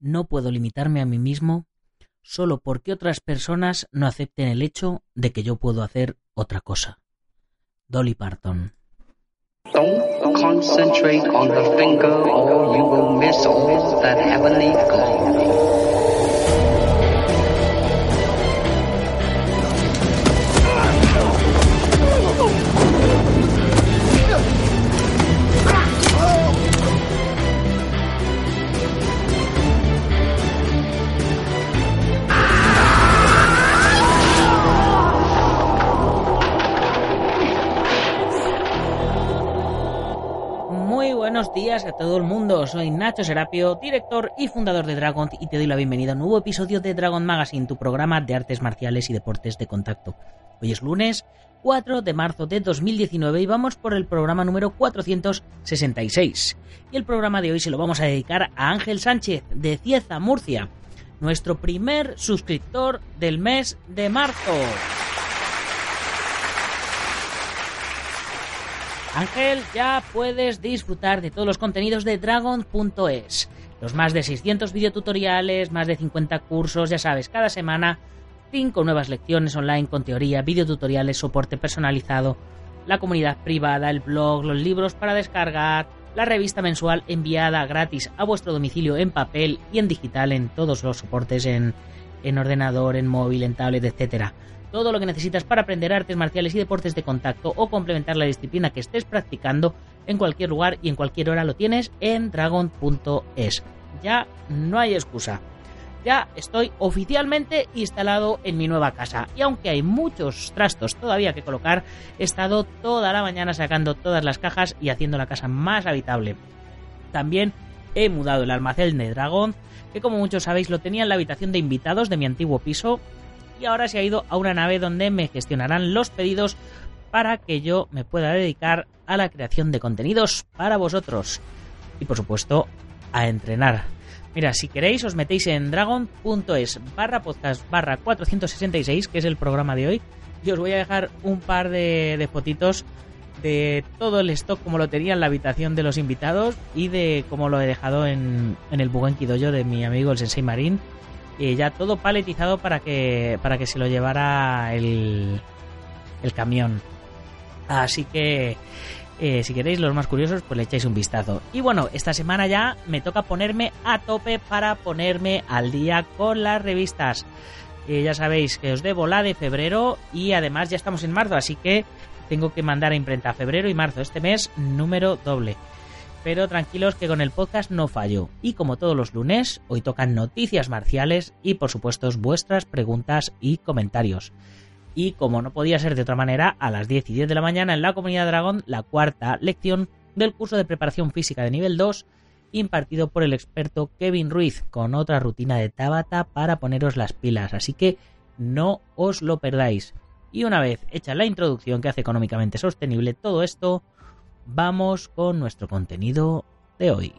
no puedo limitarme a mí mismo solo porque otras personas no acepten el hecho de que yo puedo hacer otra cosa. Dolly Parton. Buenos días a todo el mundo, soy Nacho Serapio, director y fundador de Dragon y te doy la bienvenida a un nuevo episodio de Dragon Magazine, tu programa de artes marciales y deportes de contacto. Hoy es lunes 4 de marzo de 2019 y vamos por el programa número 466. Y el programa de hoy se lo vamos a dedicar a Ángel Sánchez de Cieza, Murcia, nuestro primer suscriptor del mes de marzo. Ángel, ya puedes disfrutar de todos los contenidos de Dragon.es. Los más de 600 videotutoriales, más de 50 cursos, ya sabes, cada semana 5 nuevas lecciones online con teoría, videotutoriales, soporte personalizado, la comunidad privada, el blog, los libros para descargar, la revista mensual enviada gratis a vuestro domicilio en papel y en digital en todos los soportes en, en ordenador, en móvil, en tablet, etcétera todo lo que necesitas para aprender artes marciales y deportes de contacto o complementar la disciplina que estés practicando en cualquier lugar y en cualquier hora lo tienes en dragon.es. Ya no hay excusa. Ya estoy oficialmente instalado en mi nueva casa y aunque hay muchos trastos todavía que colocar, he estado toda la mañana sacando todas las cajas y haciendo la casa más habitable. También he mudado el almacén de Dragon, que como muchos sabéis lo tenía en la habitación de invitados de mi antiguo piso y ahora se ha ido a una nave donde me gestionarán los pedidos para que yo me pueda dedicar a la creación de contenidos para vosotros. Y por supuesto a entrenar. Mira, si queréis os metéis en dragon.es barra podcast barra 466, que es el programa de hoy, y os voy a dejar un par de, fotitos de todo el stock como lo tenía en la habitación de los invitados y de cómo lo he dejado en, en el Bugenki Dojo de mi amigo el Sensei Marín ya todo paletizado para que para que se lo llevara el, el camión. Así que eh, si queréis los más curiosos, pues le echáis un vistazo. Y bueno, esta semana ya me toca ponerme a tope para ponerme al día con las revistas. Eh, ya sabéis que os debo la de febrero y además ya estamos en marzo, así que tengo que mandar a imprenta febrero y marzo, este mes número doble pero tranquilos que con el podcast no fallo. Y como todos los lunes, hoy tocan noticias marciales y por supuesto vuestras preguntas y comentarios. Y como no podía ser de otra manera, a las 10 y 10 de la mañana en la Comunidad Dragón, la cuarta lección del curso de preparación física de nivel 2, impartido por el experto Kevin Ruiz, con otra rutina de Tabata para poneros las pilas. Así que no os lo perdáis. Y una vez hecha la introducción que hace económicamente sostenible todo esto, vamos con nuestro contenido de hoy.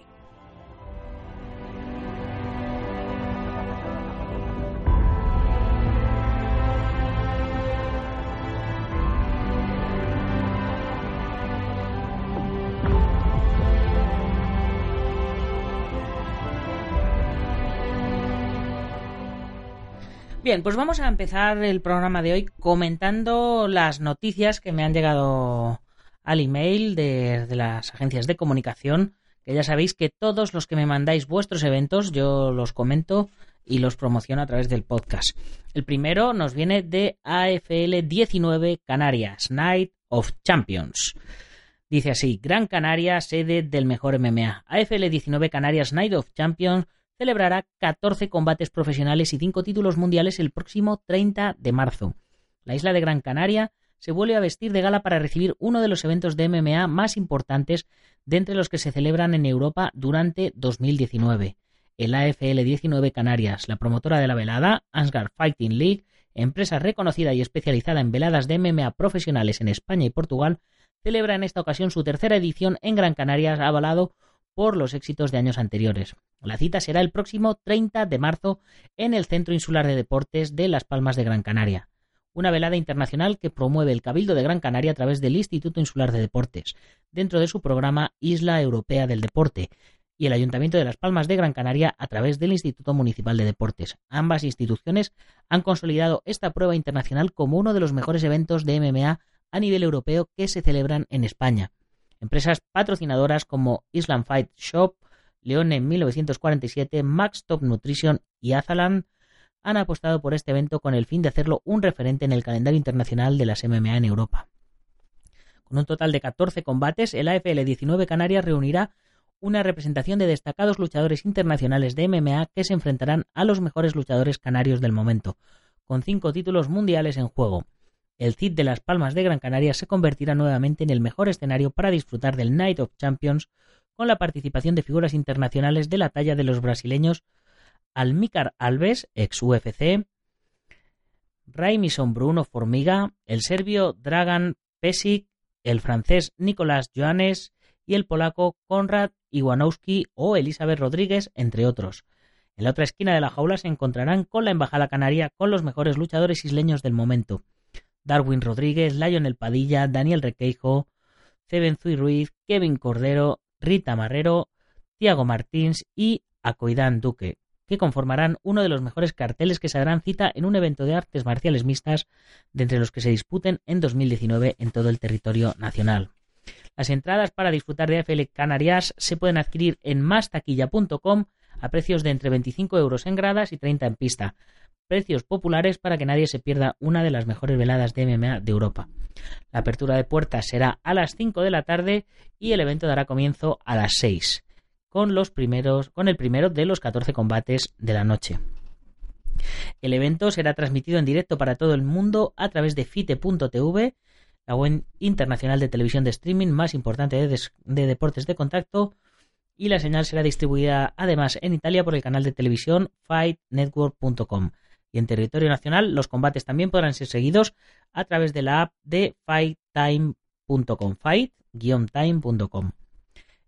Bien, pues vamos a empezar el programa de hoy comentando las noticias que me han llegado al email de, las agencias de comunicación, que ya sabéis que todos los que me mandáis vuestros eventos yo los comento y los promociono a través del podcast. El primero nos viene de AFL 19 Canarias, Night of Champions. Dice así, Gran Canaria, sede del mejor MMA. AFL 19 Canarias Night of Champions celebrará 14 combates profesionales y 5 títulos mundiales el próximo 30 de marzo. La isla de Gran Canaria se vuelve a vestir de gala para recibir uno de los eventos de MMA más importantes de entre los que se celebran en Europa durante 2019, el AFL 19 Canarias, la promotora de la velada, Ansgar Fighting League, empresa reconocida y especializada en veladas de MMA profesionales en España y Portugal, celebra en esta ocasión su tercera edición en Gran Canaria, avalado por los éxitos de años anteriores. La cita será el próximo 30 de marzo en el Centro Insular de Deportes de Las Palmas de Gran Canaria una velada internacional que promueve el Cabildo de Gran Canaria a través del Instituto Insular de Deportes, dentro de su programa Isla Europea del Deporte, y el Ayuntamiento de Las Palmas de Gran Canaria a través del Instituto Municipal de Deportes. Ambas instituciones han consolidado esta prueba internacional como uno de los mejores eventos de MMA a nivel europeo que se celebran en España. Empresas patrocinadoras como Island Fight Shop, Leone 1947, Max Top Nutrition y Azalan han apostado por este evento con el fin de hacerlo un referente en el calendario internacional de las MMA en Europa. Con un total de 14 combates, el AFL 19 Canarias reunirá una representación de destacados luchadores internacionales de MMA que se enfrentarán a los mejores luchadores canarios del momento, con cinco títulos mundiales en juego. El CID de Las Palmas de Gran Canaria se convertirá nuevamente en el mejor escenario para disfrutar del Night of Champions con la participación de figuras internacionales de la talla de los brasileños Almícar Alves, ex UFC, Raimison Bruno Formiga, el serbio Dragan Pesic, el francés Nicolás Joanes y el polaco Konrad Iwanowski o Elizabeth Rodríguez, entre otros. En la otra esquina de la jaula se encontrarán con la Embajada Canaria con los mejores luchadores isleños del momento. Darwin Rodríguez, Lionel Padilla, Daniel Requeijo, Ceben Zui Ruiz, Kevin Cordero, Rita Marrero, Tiago Martins y Acoidán Duque, que conformarán uno de los mejores carteles que se darán cita en un evento de artes marciales mixtas de entre los que se disputen en 2019 en todo el territorio nacional. Las entradas para disfrutar de AFL Canarias se pueden adquirir en mastaquilla.com a precios de entre 25 euros en gradas y 30 en pista. Precios populares para que nadie se pierda una de las mejores veladas de MMA de Europa. La apertura de puertas será a las 5 de la tarde y el evento dará comienzo a las 6, con, los primeros, con el primero de los 14 combates de la noche. El evento será transmitido en directo para todo el mundo a través de fite.tv la web internacional de televisión de streaming más importante de, deportes de contacto, y la señal será distribuida además en Italia por el canal de televisión fightnetwork.com. Y en territorio nacional los combates también podrán ser seguidos a través de la app de fighttime.com, fight-time.com.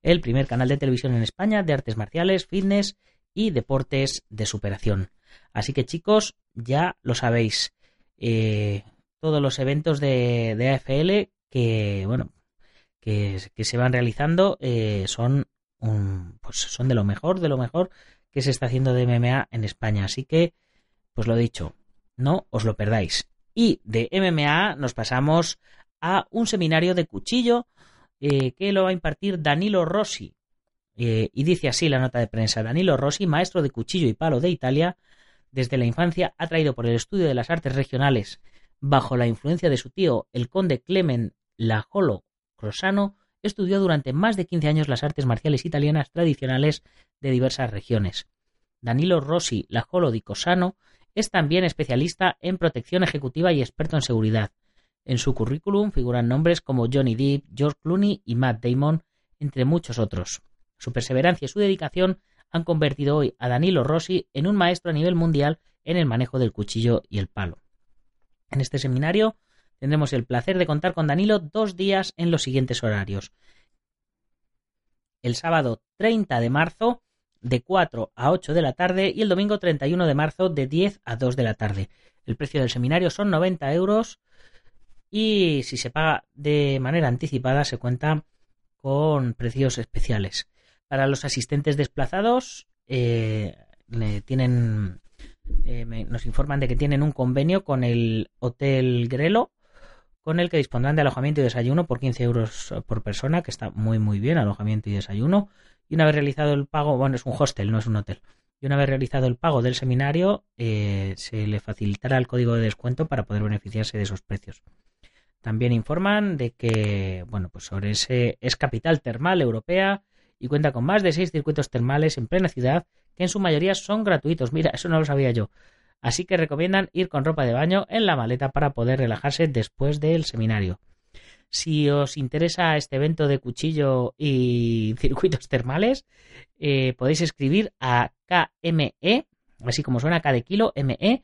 El primer canal de televisión en España de artes marciales, fitness y deportes de superación. Así que chicos, ya lo sabéis. Eh, todos los eventos de, AFL que, bueno, que, se van realizando eh, son, un, pues son de lo mejor, de lo mejor que se está haciendo de MMA en España. Así que, pues lo dicho, no os lo perdáis. Y de MMA nos pasamos a un seminario de cuchillo eh, que lo va a impartir Danilo Rossi. Eh, y dice así la nota de prensa. Danilo Rossi, maestro de cuchillo y palo de Italia, desde la infancia ha traído por el estudio de las artes regionales Bajo la influencia de su tío, el conde Clement Lajolo Crosano, estudió durante más de 15 años las artes marciales italianas tradicionales de diversas regiones. Danilo Rossi Lajolo di Cosano es también especialista en protección ejecutiva y experto en seguridad. En su currículum figuran nombres como Johnny Depp, George Clooney y Matt Damon, entre muchos otros. Su perseverancia y su dedicación han convertido hoy a Danilo Rossi en un maestro a nivel mundial en el manejo del cuchillo y el palo. En este seminario tendremos el placer de contar con Danilo dos días en los siguientes horarios. El sábado 30 de marzo de 4 a 8 de la tarde y el domingo 31 de marzo de 10 a 2 de la tarde. El precio del seminario son 90 euros y si se paga de manera anticipada se cuenta con precios especiales. Para los asistentes desplazados eh, tienen eh, nos informan de que tienen un convenio con el Hotel Grelo, con el que dispondrán de alojamiento y desayuno por 15 euros por persona, que está muy muy bien, alojamiento y desayuno. Y una vez realizado el pago, bueno, es un hostel, no es un hotel. Y una vez realizado el pago del seminario, eh, se le facilitará el código de descuento para poder beneficiarse de esos precios. También informan de que, bueno, pues sobre es capital termal europea y cuenta con más de seis circuitos termales en plena ciudad que en su mayoría son gratuitos. Mira, eso no lo sabía yo. Así que recomiendan ir con ropa de baño en la maleta para poder relajarse después del seminario. Si os interesa este evento de cuchillo y circuitos termales, eh, podéis escribir a KME, así como suena K de kilo, ME,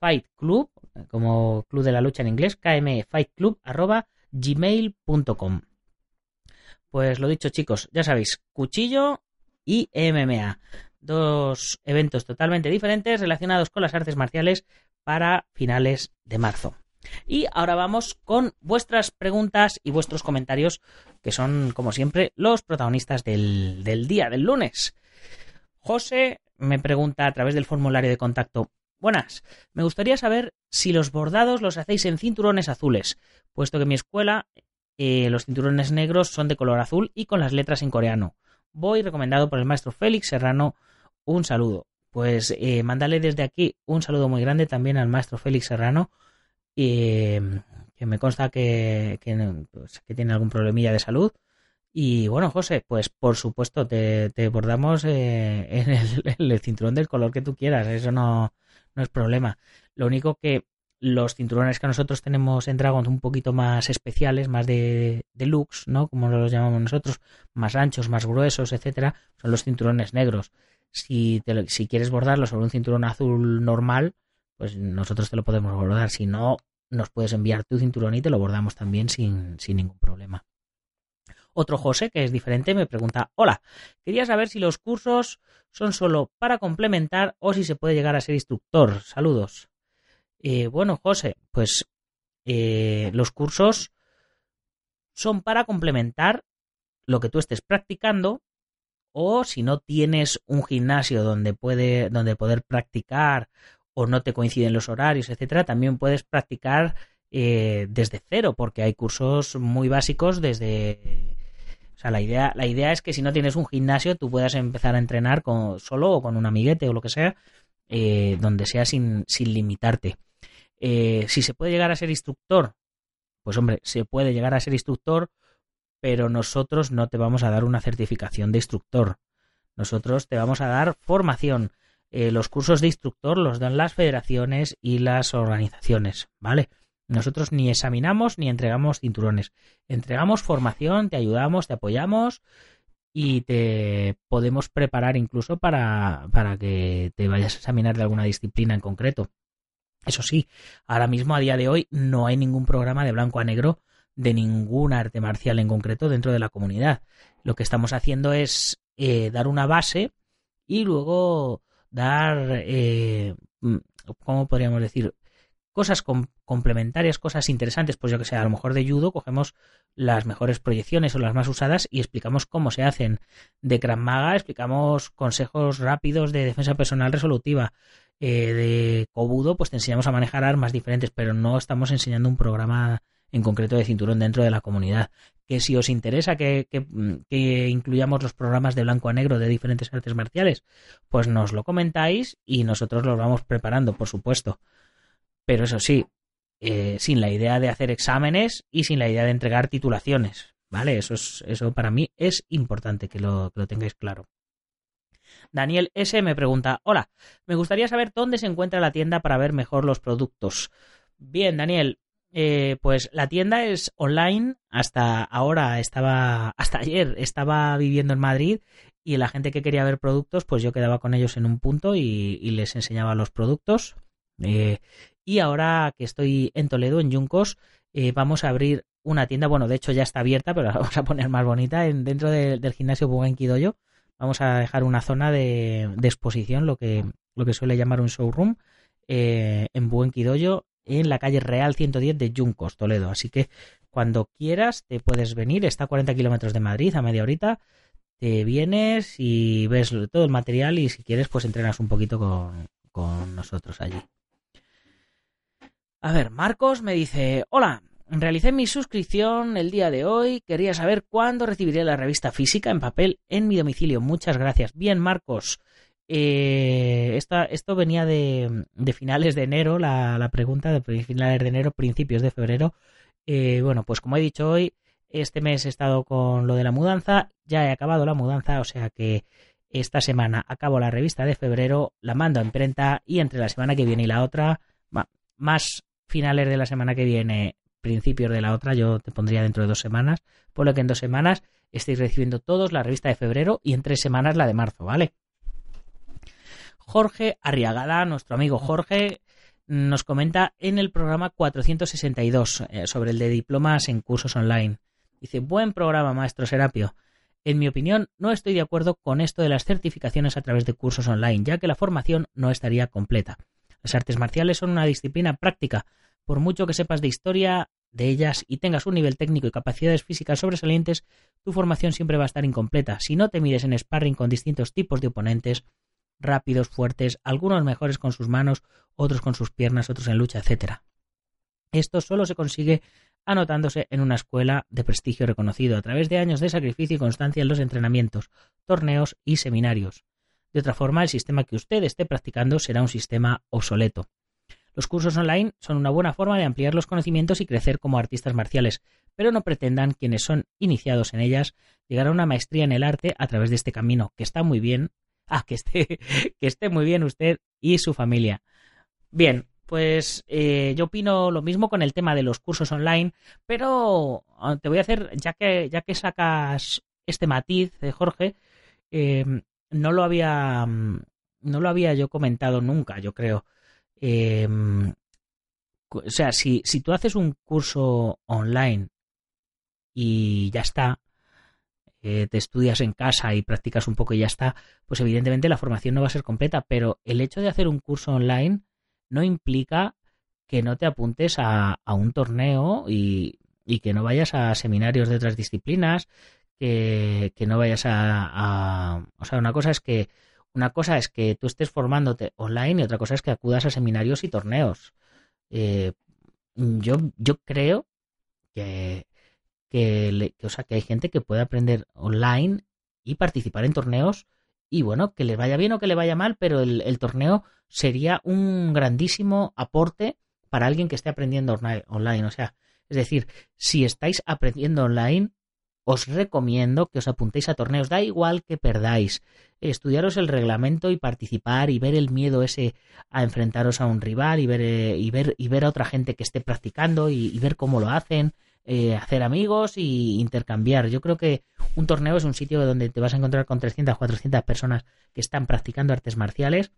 Fight Club, como club de la lucha en inglés, KME Fight Club, arroba gmail.com. Pues lo dicho chicos, ya sabéis, cuchillo y MMA dos eventos totalmente diferentes relacionados con las artes marciales para finales de marzo. Y ahora vamos con vuestras preguntas y vuestros comentarios, que son, como siempre, los protagonistas del, del día, del lunes. José me pregunta a través del formulario de contacto. Buenas, me gustaría saber si los bordados los hacéis en cinturones azules, puesto que en mi escuela eh, los cinturones negros son de color azul y con las letras en coreano. Voy recomendado por el maestro Félix Serrano. Un saludo. Pues eh, mándale desde aquí un saludo muy grande también al maestro Félix Serrano, eh, que me consta que, pues, que, tiene algún problemilla de salud. Y bueno, José, pues por supuesto te, bordamos eh, en, el, cinturón del color que tú quieras, eso no, no es problema. Lo único que los cinturones que nosotros tenemos en Dragon un poquito más especiales, más de deluxe, ¿no? Como los llamamos nosotros, más anchos, más gruesos, etcétera, son los cinturones negros. Si, si quieres bordarlo sobre un cinturón azul normal, pues nosotros te lo podemos bordar. Si no, nos puedes enviar tu cinturón y te lo bordamos también sin, sin ningún problema. Otro José, que es diferente, me pregunta, hola, quería saber si los cursos son solo para complementar o si se puede llegar a ser instructor. Saludos. Eh, bueno, José, pues eh, los cursos son para complementar lo que tú estés practicando o si no tienes un gimnasio donde puede donde poder practicar o no te coinciden los horarios, etcétera, también puedes practicar eh, desde cero porque hay cursos muy básicos desde o sea, la idea, la idea es que si no tienes un gimnasio, tú puedas empezar a entrenar con, solo o con un amiguete o lo que sea, donde sea sin, sin limitarte. Eh, si se puede llegar a ser instructor, pues hombre, se puede llegar a ser instructor, pero nosotros no te vamos a dar una certificación de instructor. Nosotros te vamos a dar formación. Eh, los cursos de instructor los dan las federaciones y las organizaciones, ¿vale? Nosotros ni examinamos ni entregamos cinturones. Entregamos formación, te ayudamos, te apoyamos y te podemos preparar incluso para, para que te vayas a examinar de alguna disciplina en concreto. Eso sí, ahora mismo a día de hoy no hay ningún programa de blanco a negro de ningún arte marcial en concreto dentro de la comunidad. Lo que estamos haciendo es eh, dar una base y luego dar, eh, ¿cómo podríamos decir? Cosas complementarias, cosas interesantes, pues yo que sé, a lo mejor de judo cogemos las mejores proyecciones o las más usadas y explicamos cómo se hacen. De Krav Maga explicamos consejos rápidos de defensa personal resolutiva. Eh, de Kobudo, pues te enseñamos a manejar armas diferentes, pero no estamos enseñando un programa en concreto de cinturón dentro de la comunidad. Que si os interesa que, que, incluyamos los programas de blanco a negro de diferentes artes marciales, pues nos lo comentáis y nosotros los vamos preparando, por supuesto. Pero eso sí, eh, sin la idea de hacer exámenes y sin la idea de entregar titulaciones. ¿Vale? Eso, es, eso para mí es importante que lo, lo tengáis claro. Daniel S. me pregunta, hola, me gustaría saber dónde se encuentra la tienda para ver mejor los productos. Bien, Daniel, eh, pues la tienda es online. Hasta ahora estaba, hasta ayer estaba viviendo en Madrid y la gente que quería ver productos, pues yo quedaba con ellos en un punto y, les enseñaba los productos. Eh, y ahora que estoy en Toledo, en Yuncos, eh, vamos a abrir una tienda. Bueno, de hecho ya está abierta, pero la vamos a poner más bonita en, dentro del gimnasio Bugenquidoyo vamos a dejar una zona de, exposición, lo que, lo que suele llamar un showroom, eh, en Buen Quidoyo, en la calle Real 110 de Yuncos, Toledo. Así que cuando quieras te puedes venir, está a 40 kilómetros de Madrid, a media horita, te vienes y ves todo el material y si quieres pues entrenas un poquito con, con nosotros allí. A ver, Marcos me dice, hola, Realicé mi suscripción el día de hoy. Quería saber cuándo recibiré la revista física en papel en mi domicilio. Muchas gracias. Bien, Marcos. Eh, esto venía de, finales de enero, la, pregunta de finales de enero, principios de febrero. Eh, bueno, pues como he dicho hoy, este mes he estado con lo de la mudanza. Ya he acabado la mudanza, o sea que esta semana acabo la revista de febrero, la mando a imprenta y entre la semana que viene y la otra, más finales de la semana que viene principios de la otra, yo te pondría dentro de dos semanas, por lo que en dos semanas estéis recibiendo todos la revista de febrero y en tres semanas la de marzo, ¿vale? Jorge Arriagada, nuestro amigo Jorge, nos comenta en el programa 462 eh, sobre el de diplomas en cursos online. Dice, buen programa, maestro Serapio. En mi opinión, no estoy de acuerdo con esto de las certificaciones a través de cursos online, ya que la formación no estaría completa. Las artes marciales son una disciplina práctica, Por mucho que sepas de historia de ellas y tengas un nivel técnico y capacidades físicas sobresalientes, tu formación siempre va a estar incompleta si no te mides en sparring con distintos tipos de oponentes, rápidos, fuertes, algunos mejores con sus manos, otros con sus piernas, otros en lucha, etc. Esto solo se consigue anotándose en una escuela de prestigio reconocido a través de años de sacrificio y constancia en los entrenamientos, torneos y seminarios. De otra forma, el sistema que usted esté practicando será un sistema obsoleto. Los cursos online son una buena forma de ampliar los conocimientos y crecer como artistas marciales, pero no pretendan quienes son iniciados en ellas llegar a una maestría en el arte a través de este camino, que está muy bien. Ah, que esté, que esté muy bien usted y su familia. Bien, pues eh, yo opino lo mismo con el tema de los cursos online, pero ah, te voy a hacer, ya que, ya que sacas este matiz, de Jorge, eh, no lo había mm, no lo había yo comentado nunca, yo creo. Eh, o sea, si, si tú haces un curso online y ya está, te estudias en casa y practicas un poco y ya está, pues evidentemente la formación no va a ser completa, pero el hecho de hacer un curso online no implica que no te apuntes a, un torneo y, que no vayas a seminarios de otras disciplinas, que, no vayas a, O sea, una cosa es que una cosa es que tú estés formándote online y otra cosa es que acudas a seminarios y torneos. Eh, yo, yo creo que, que, o sea, que hay gente que puede aprender online y participar en torneos y bueno, que le vaya bien o que le vaya mal, pero el, torneo sería un grandísimo aporte para alguien que esté aprendiendo online. O sea, es decir, si estáis aprendiendo online, os recomiendo que os apuntéis a torneos. Da igual que perdáis. Estudiaros el reglamento y participar y ver el miedo ese a enfrentaros a un rival y ver, eh, y ver, y ver a otra gente que esté practicando y ver cómo lo hacen eh, hacer amigos y intercambiar. Yo creo que un torneo es un sitio donde te vas a encontrar con 300, 400 personas que están practicando artes marciales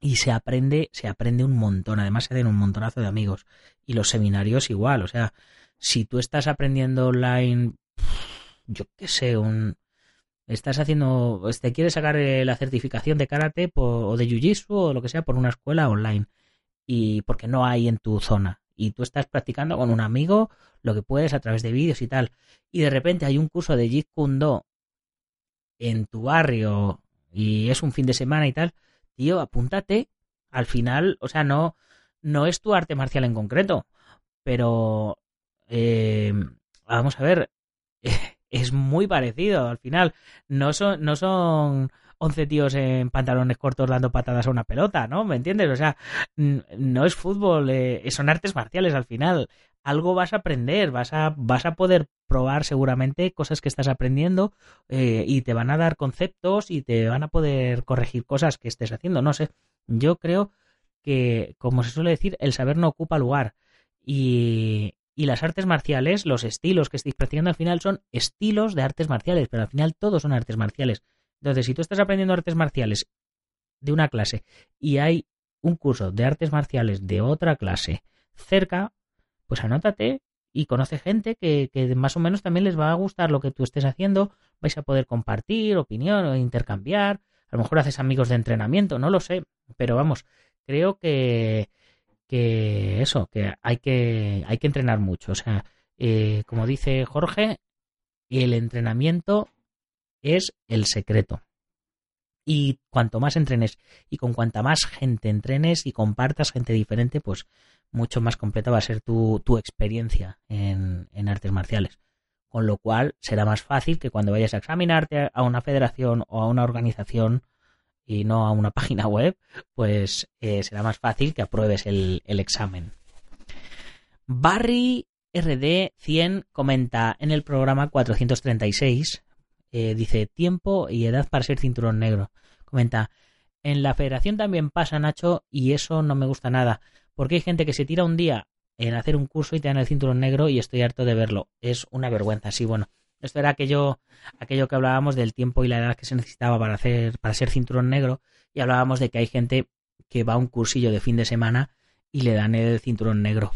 y se aprende, se aprende un montón. Además se hacen un montonazo de amigos. Y los seminarios igual. O sea, si tú estás aprendiendo online, yo qué sé, un, estás haciendo, te quieres sacar eh, la certificación de karate o de jiu-jitsu o lo que sea por una escuela online y porque no hay en tu zona. Y tú estás practicando con un amigo lo que puedes a través de vídeos y tal, y de repente hay un curso de Jeet Kune Do en tu barrio y es un fin de semana y tal, tío, apúntate. Al final, o sea, no, no es tu arte marcial en concreto, pero eh, vamos a ver, es muy parecido al final. No son, no son 11 tíos en pantalones cortos dando patadas a una pelota, ¿no? ¿Me entiendes? O sea, no es fútbol, eh, son artes marciales al final. Algo vas a aprender, vas a, vas a poder probar seguramente cosas que estás aprendiendo eh, y te van a dar conceptos y te van a poder corregir cosas que estés haciendo. No sé, yo creo que, como se suele decir, el saber no ocupa lugar. Y, y las artes marciales, los estilos que estáis practicando al final son estilos de artes marciales, pero al final todos son artes marciales. Entonces, si tú estás aprendiendo artes marciales de una clase y hay un curso de artes marciales de otra clase cerca, pues anótate y conoce gente que, más o menos también les va a gustar lo que tú estés haciendo, vais a poder compartir opinión o intercambiar, a lo mejor haces amigos de entrenamiento, no lo sé, pero vamos, creo que, que eso, que hay que, hay que entrenar mucho, o sea, eh, como dice Jorge, el entrenamiento es el secreto. Y cuanto más entrenes y con cuanta más gente entrenes y compartas gente diferente, pues mucho más completa va a ser tu, tu experiencia en, en, artes marciales. Con lo cual será más fácil que cuando vayas a examinarte a una federación o a una organización y no a una página web, pues eh, será más fácil que apruebes el, examen. Barry RD100 comenta en el programa 436 eh, dice tiempo y edad para ser cinturón negro. Comenta, en la federación también pasa, Nacho, y eso no me gusta nada, porque hay gente que se tira un día en hacer un curso y te dan el cinturón negro y estoy harto de verlo. Es una vergüenza, sí, bueno. Esto era aquello, aquello que hablábamos del tiempo y la edad que se necesitaba para hacer, para ser cinturón negro, y hablábamos de que hay gente que va a un cursillo de fin de semana y le dan el cinturón negro.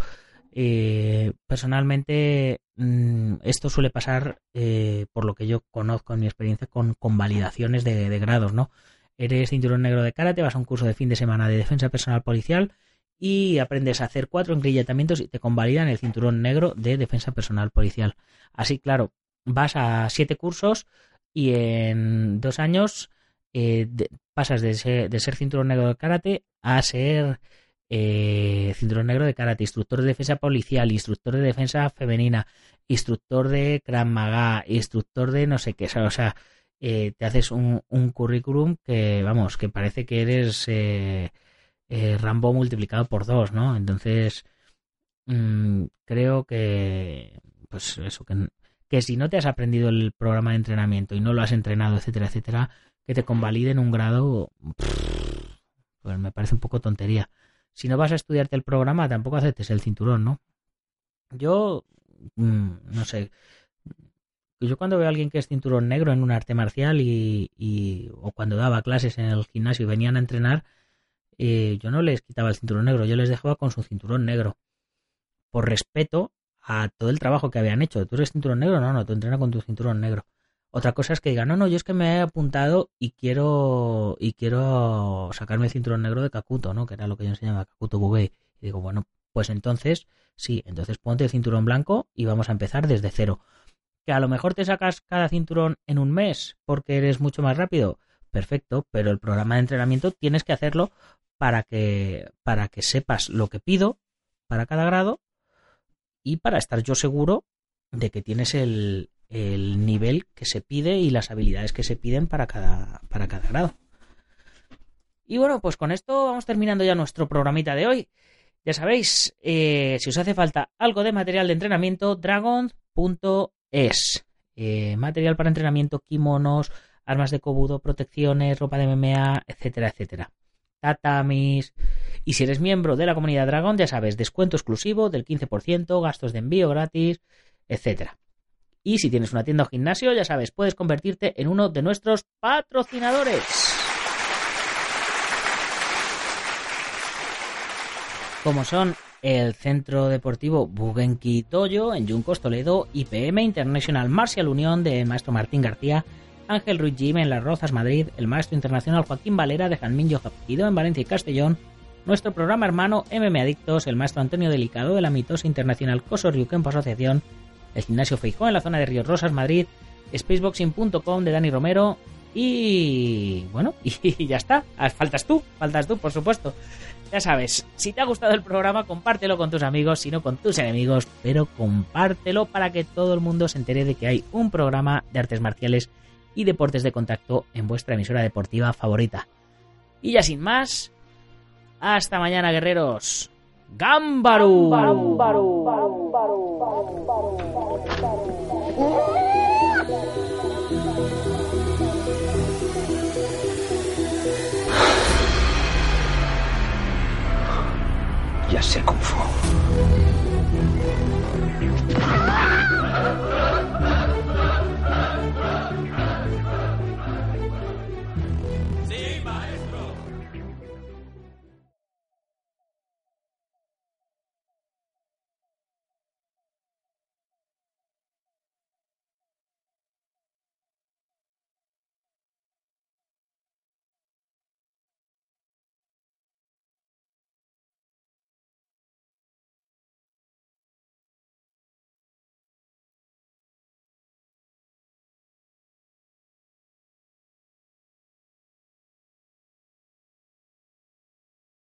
Eh, personalmente, mm, esto suele pasar, eh, por lo que yo conozco en mi experiencia, con convalidaciones de, de grados, ¿no? Eres cinturón negro de karate, vas a un curso de fin de semana de defensa personal policial y aprendes a hacer cuatro engrilletamientos y te convalidan el cinturón negro de defensa personal policial. Así, claro, vas a siete cursos y en dos años eh, pasas de ser, de ser, cinturón negro de karate a ser eh, cinturón negro de karate, instructor de defensa policial, instructor de defensa femenina, instructor de Krav Maga, instructor de no sé qué, o sea, eh, te haces un, un, currículum que, vamos, que parece que eres eh, eh, Rambo multiplicado por dos, ¿no? Entonces, mmm, creo que, pues eso, que, que si no te has aprendido el programa de entrenamiento y no lo has entrenado, etcétera, etcétera, que te convaliden un grado, pues me parece un poco tontería. Si no vas a estudiarte el programa, tampoco aceptes el cinturón, ¿no? Yo, mmm, no sé, yo cuando veo a alguien que es cinturón negro en un arte marcial y, y o cuando daba clases en el gimnasio y venían a entrenar, eh, yo no les quitaba el cinturón negro, yo les dejaba con su cinturón negro. Por respeto a todo el trabajo que habían hecho. ¿Tú eres cinturón negro? No, no, tú entrenas con tu cinturón negro. Otra cosa es que digan, no, no, yo es que me he apuntado y quiero y quiero sacarme el cinturón negro de Kakuto, ¿no? Que era lo que yo enseñaba, Kakuto Bubei. Y digo, bueno, pues entonces, sí, entonces ponte el cinturón blanco y vamos a empezar desde cero. Que a lo mejor te sacas cada cinturón en un mes porque eres mucho más rápido. Perfecto, pero el programa de entrenamiento tienes que hacerlo para que, para que sepas lo que pido para cada grado y para estar yo seguro de que tienes el, el nivel que se pide y las habilidades que se piden para cada, para cada grado. Y bueno, pues con esto vamos terminando ya nuestro programita de hoy. Ya sabéis, eh, si os hace falta algo de material de entrenamiento, dragon.es. Eh, material para entrenamiento, kimonos, armas de cobudo, protecciones, ropa de MMA, etcétera, etcétera tatamis. Y si eres miembro de la comunidad Dragon, ya sabes, descuento exclusivo del 15%, gastos de envío gratis, etc. Y si tienes una tienda o gimnasio, ya sabes, puedes convertirte en uno de nuestros patrocinadores. Como son el Centro Deportivo Bugenki Toyo en Juncos Toledo, IPM International Martial Unión de Maestro Martín García, Ángel Ruiz Jim en Las Rozas, Madrid, el maestro internacional Joaquín Valera de Janminho Japido en Valencia y Castellón, nuestro programa hermano MM Adictos, el maestro Antonio Delicado de la mitosa internacional Coso Ryukenpo Asociación, el gimnasio Feijó en la zona de Ríos Rosas, Madrid, spaceboxing.com de Dani Romero y bueno, y ya está, ah, faltas tú, faltas tú, por supuesto. Ya sabes, si te ha gustado el programa, compártelo con tus amigos, si no con tus enemigos, pero compártelo para que todo el mundo se entere de que hay un programa de artes marciales y deportes de contacto en vuestra emisora deportiva favorita. Y ya sin más, hasta mañana guerreros. ¡Gámbaru! Ya sé cómo fue.